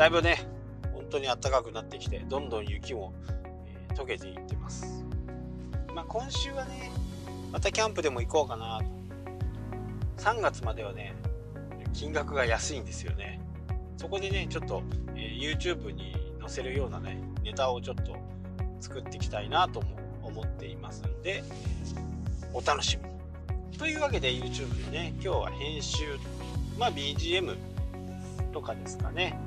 だいぶね本当に暖かくなってきてどんどん雪も、えー、溶けていってます。まあ今週はねまたキャンプでも行こうかなと。3月まではね金額が安いんですよね。そこでねちょっと、えー、YouTube に載せるようなねネタをちょっと作っていきたいなとも思っていますんでお楽しみ。というわけで YouTube でね今日は編集まあ BGM とかですかね、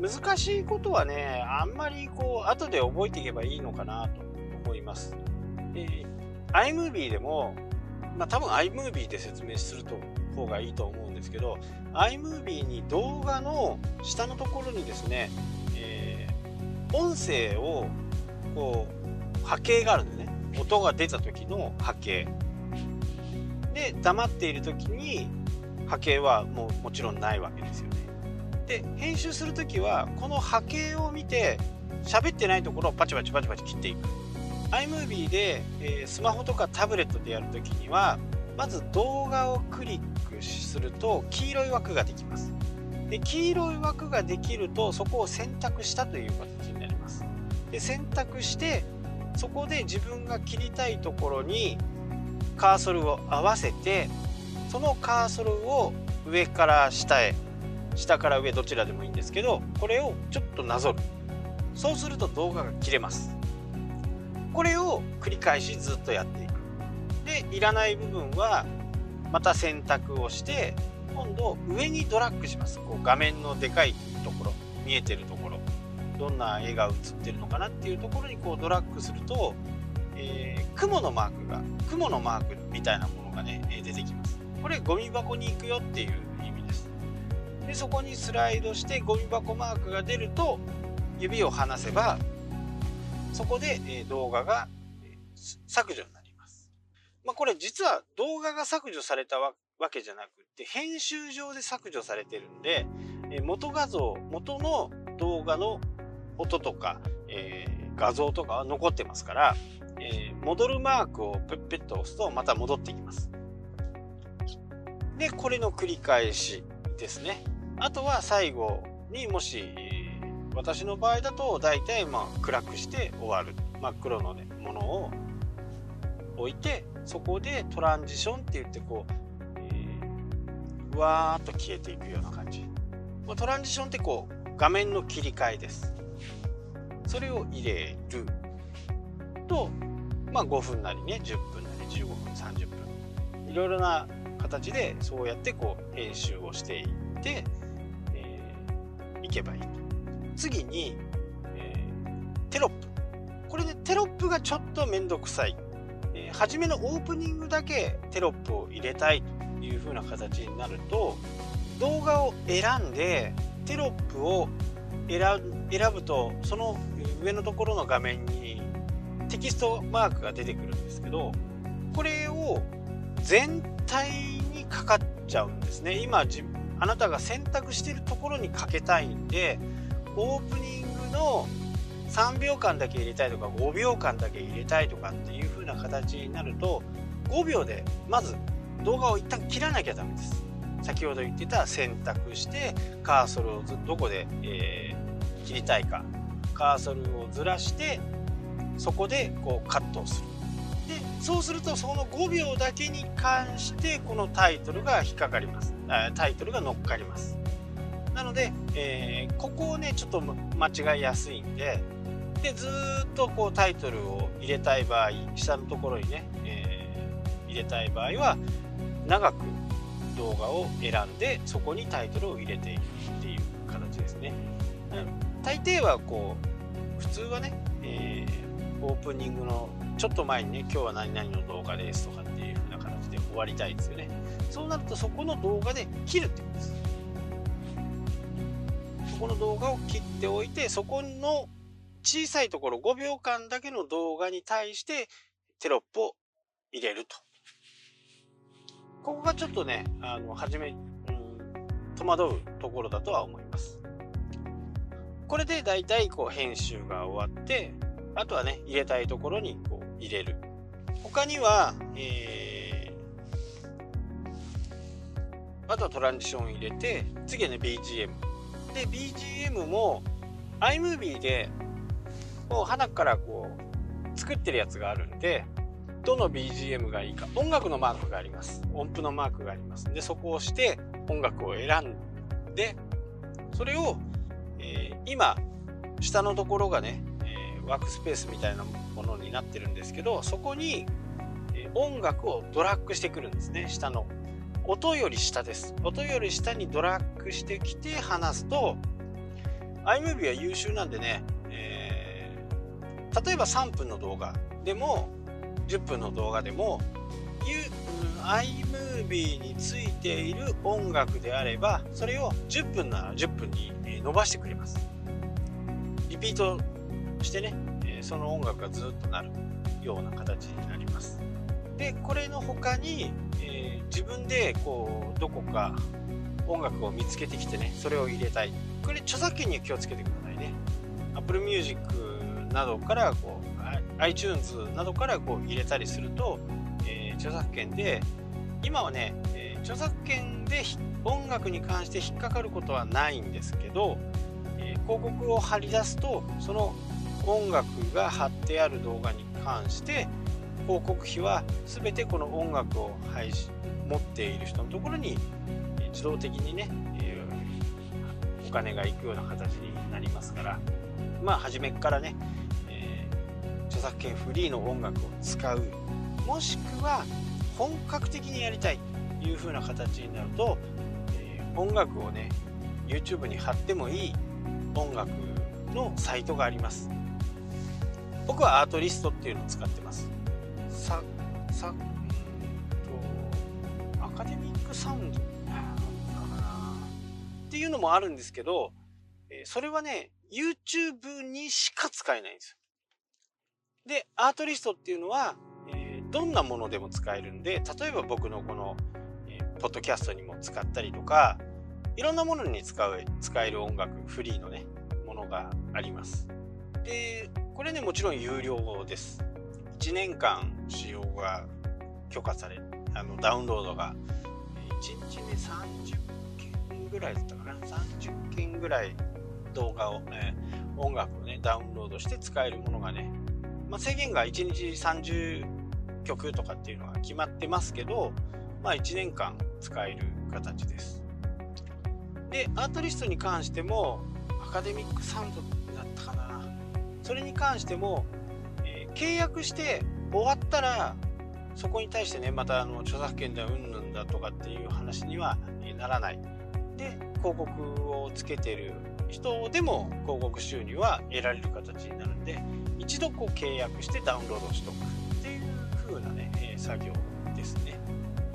難しいことはねあんまりこう後で覚えていけばいいのかなと思います、えー、iMovie でもまあ多分 iMovie で説明すると方がいいと思うんですけど iMovie に動画の下のところにですね、えー、音声をこう波形があるんでね。音が出た時の波形。で黙っている時に波形はもうもちろんないわけですよね。で編集する時はこの波形を見て喋ってないところをパチパチパチパチ切っていく。iMovie で、え、スマホとかタブレットでやるときにはまず動画をクリックすると黄色い枠ができます。で黄色い枠ができるとそこを選択したという形になります。で選択してそこで自分が切りたいところにカーソルを合わせてそのカーソルを上から下へ下から上どちらでもいいんですけどこれをちょっとなぞる。そうすると動画が切れます。これを繰り返しずっとやっていく。でいらない部分はまた選択をして今度上にドラッグします。こう画面のでかいところ見えてるところ。どんな絵が映ってるのかなっていうところにこうドラッグすると、えー、雲のマークが雲のマークみたいなものがね出てきます。これゴミ箱に行くよっていうでそこにスライドしてゴミ箱マークが出ると指を離せばそこで、え動画が、削除になります。まあ、これ実は動画が削除されたわけじゃなくって編集上で削除されてるんで、え元画像元の動画の音とか、えー、画像とかは残ってますから、えー、戻るマークをペッペッと押すとまた戻ってきます。でこれの繰り返しですね。あとは最後にもし私の場合だと大体まあ暗くして終わる。真っ黒の、ね、ものを置いてそこでトランジションって言ってこう、えー、わーっと消えていくような感じ。トランジションってこう画面の切り替えです。それを入れる。とまあ5分なりね10分なり15分30分。いろいろな形でそうやってこう編集をしていって、けばいいと次に、えー、テロップ。これでテロップがちょっとめんどくさい。えー、初めのオープニングだけテロップを入れたいという風な形になると、動画を選んでテロップを選ぶと、その上のところの画面にテキストマークが出てくるんですけど、これを全体にかかっちゃうんですね。今、あなたが選択しているところにかけたいんで、オープニングの3秒間だけ入れたいとか5秒間だけ入れたいとかっていう風な形になると5秒でまず動画を一旦切らなきゃダメです。先ほど言ってた選択してカーソルをどこで、えー、切りたいか。カーソルをずらしてそこでこうカットをする。でそうするとその5秒だけに関してこのタイトルが引っかかります。タイトルが乗っかります。なので、えー、ここをねちょっと間違いやすいんででずっとこうタイトルを入れたい場合下のところにね、えー、入れたい場合は長く動画を選んでそこにタイトルを入れていくっていう形ですね。大抵はこう普通はね、えー、オープニングのちょっと前にね今日は何々の動画ですとかっていう風な形で終わりたいですよね。そうなるとそこの動画で切るってことです。そこの動画を切っておいてそこの小さいところ5秒間だけの動画に対してテロップを入れると。ここがちょっとね、あの、初め、うん、戸惑うところだとは思います。これで大体こう編集が終わって、あとはね、入れたいところにこう入れる。他には、えー、あとはトランジション入れて、次はね、BGM。で BGM も iMovie でもう花からこう作ってるやつがあるんでどの BGM がいいか音楽のマークがあります音符のマークがありますでそこをして音楽を選んでそれを、えー、今下のところがね、ワークスペースみたいなものになってるんですけどそこに、え、音楽をドラッグしてくるんですね。下の。音より下です。音より下にドラッグしてきて話すと iMovie は優秀なんでね、えー、例えば3分の動画でも10分の動画でも iMovie についている音楽であればそれを10分なら10分に伸ばしてくれます。リピートしてねえその音楽がずっとなるような形になります。でこれの他に、えー、自分でこうどこか音楽を見つけてきてねそれを入れたい。これ著作権には気をつけてくださいね。Apple Music などからこう iTunes などからこう入れたりすると、えー、著作権で今はね、えー、著作権で音楽に関して引っかかることはないんですけど、え、広告を貼り出すとその音楽が貼ってある動画に関して広告費は全てこの音楽を配信持っている人のところに自動的にね、え、お金がいくような形になりますからまあ初めからね、えー、著作権フリーの音楽を使う。もしくは本格的にやりたいという風な形になると、えー、音楽をね YouTube に貼ってもいい音楽のサイトがあります。僕はアートリストっていうのを使ってますささアカデミックサウンド？っていうのもあるんですけど、えそれはね、YouTube にしか使えないんですよ。で、アートリストっていうのは、えどんなものでも使えるんで、例えば僕のこの、えポッドキャストにも使ったりとか、いろんなものに使う、使える音楽、フリーのね、ものがあります。で、これね、もちろん有料です。1年間使用が許可され、あのダウンロードが1日目30件ぐらいだったかな？30件ぐらい動画を、ね、音楽をねダウンロードして使えるものがね、まあ、制限が1日30曲とかっていうのが決まってますけど、まあ、1年間使える形です。でアートリストに関してもアカデミックサウンドだったかな？それに関しても、えー、契約して終わったらそこに対してねまたあの著作権だうんぬんだとかっていう話にはならない。で広告をつけてる人でも広告収入は得られる形になるんで一度こう契約してダウンロードしとくっていう風なね、え作業ですね。やっ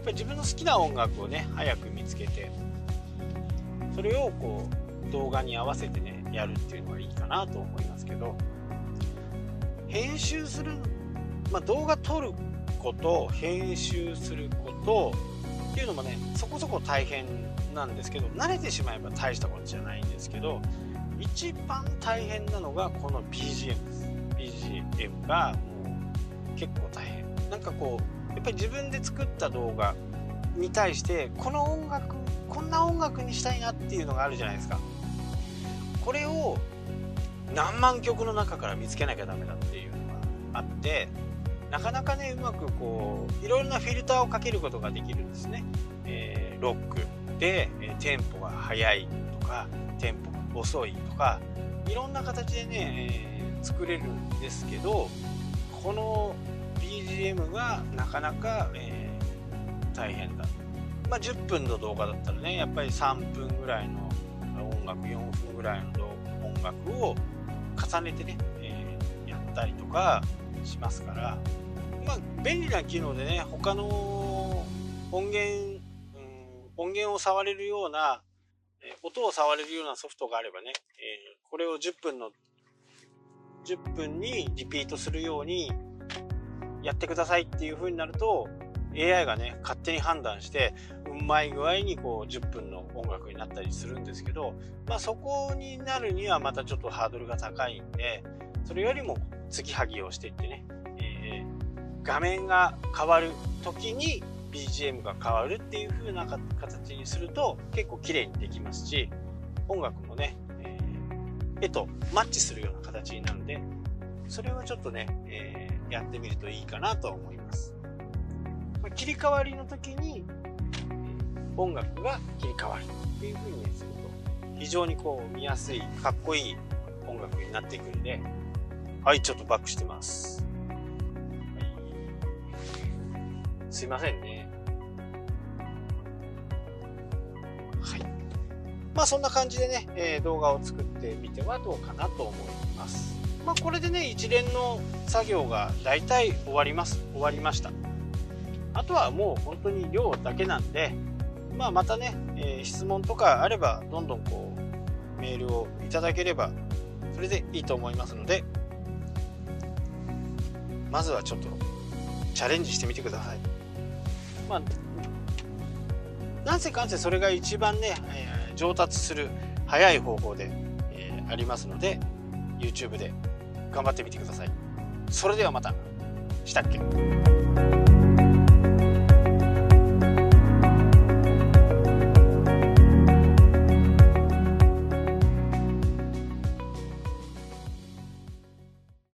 ぱり自分の好きな音楽をね早く見つけてそれをこう動画に合わせてねやるっていうのがいいかなと思いますけど。編集する、まあ、動画撮ること編集することっていうのもねそこそこ大変なんですけど慣れてしまえば大したことじゃないんですけど一番大変なのがこの BGM です。BGM がもう結構大変。なんかこうやっぱり自分で作った動画に対してこの音楽こんな音楽にしたいなっていうのがあるじゃないですか。これを何万曲の中から見つけなきゃダメだっていうのがあってなかなかねうまくこういろいろなフィルターをかけることができるんですね、えー、ロックで、えテンポが速いとかテンポが遅いとかいろんな形でね、えー、作れるんですけどこの BGM がなかなか、えー、大変だ、まあ、10分の動画だったらねやっぱり3分ぐらいの音楽4分ぐらいの音楽を重ねてね、えー、やったりとかしますから。まあ便利な機能でね他の音源音源を触れるような、音を触れるようなソフトがあればね、えこれを10分の10分にリピートするようにやってくださいっていう風になると AI がね勝手に判断してうまい具合にこう10分の音楽になったりするんですけどまあそこになるにはまたちょっとハードルが高いんでそれよりも継ぎはぎをしていってね、えー、画面が変わる時に BGM が変わるっていう風な形にすると結構綺麗にできますし音楽もね、えー、絵とマッチするような形になるのでそれをちょっとね、えー、やってみるといいかなと思います、切り替わりの時に、音楽が切り替わるっていう風に、すると非常にこう見やすいかっこいい音楽になっていくんではいちょっとバックしてます、はい、すいませんね。はい。まあそんな感じでね、えー、動画を作ってみてはどうかなと思います。まあこれでね一連の作業が大体終わります終わりました。あとはもう本当に量だけなんでまあ、またね、えー、質問とかあればどんどんこうメールをいただければそれでいいと思いますのでまずはちょっとチャレンジしてみてください。まあ、なんせかんせそれが一番ね、えー、上達する早い方法で、えー、ありますので YouTube で頑張ってみてください。それではまた。したっけ？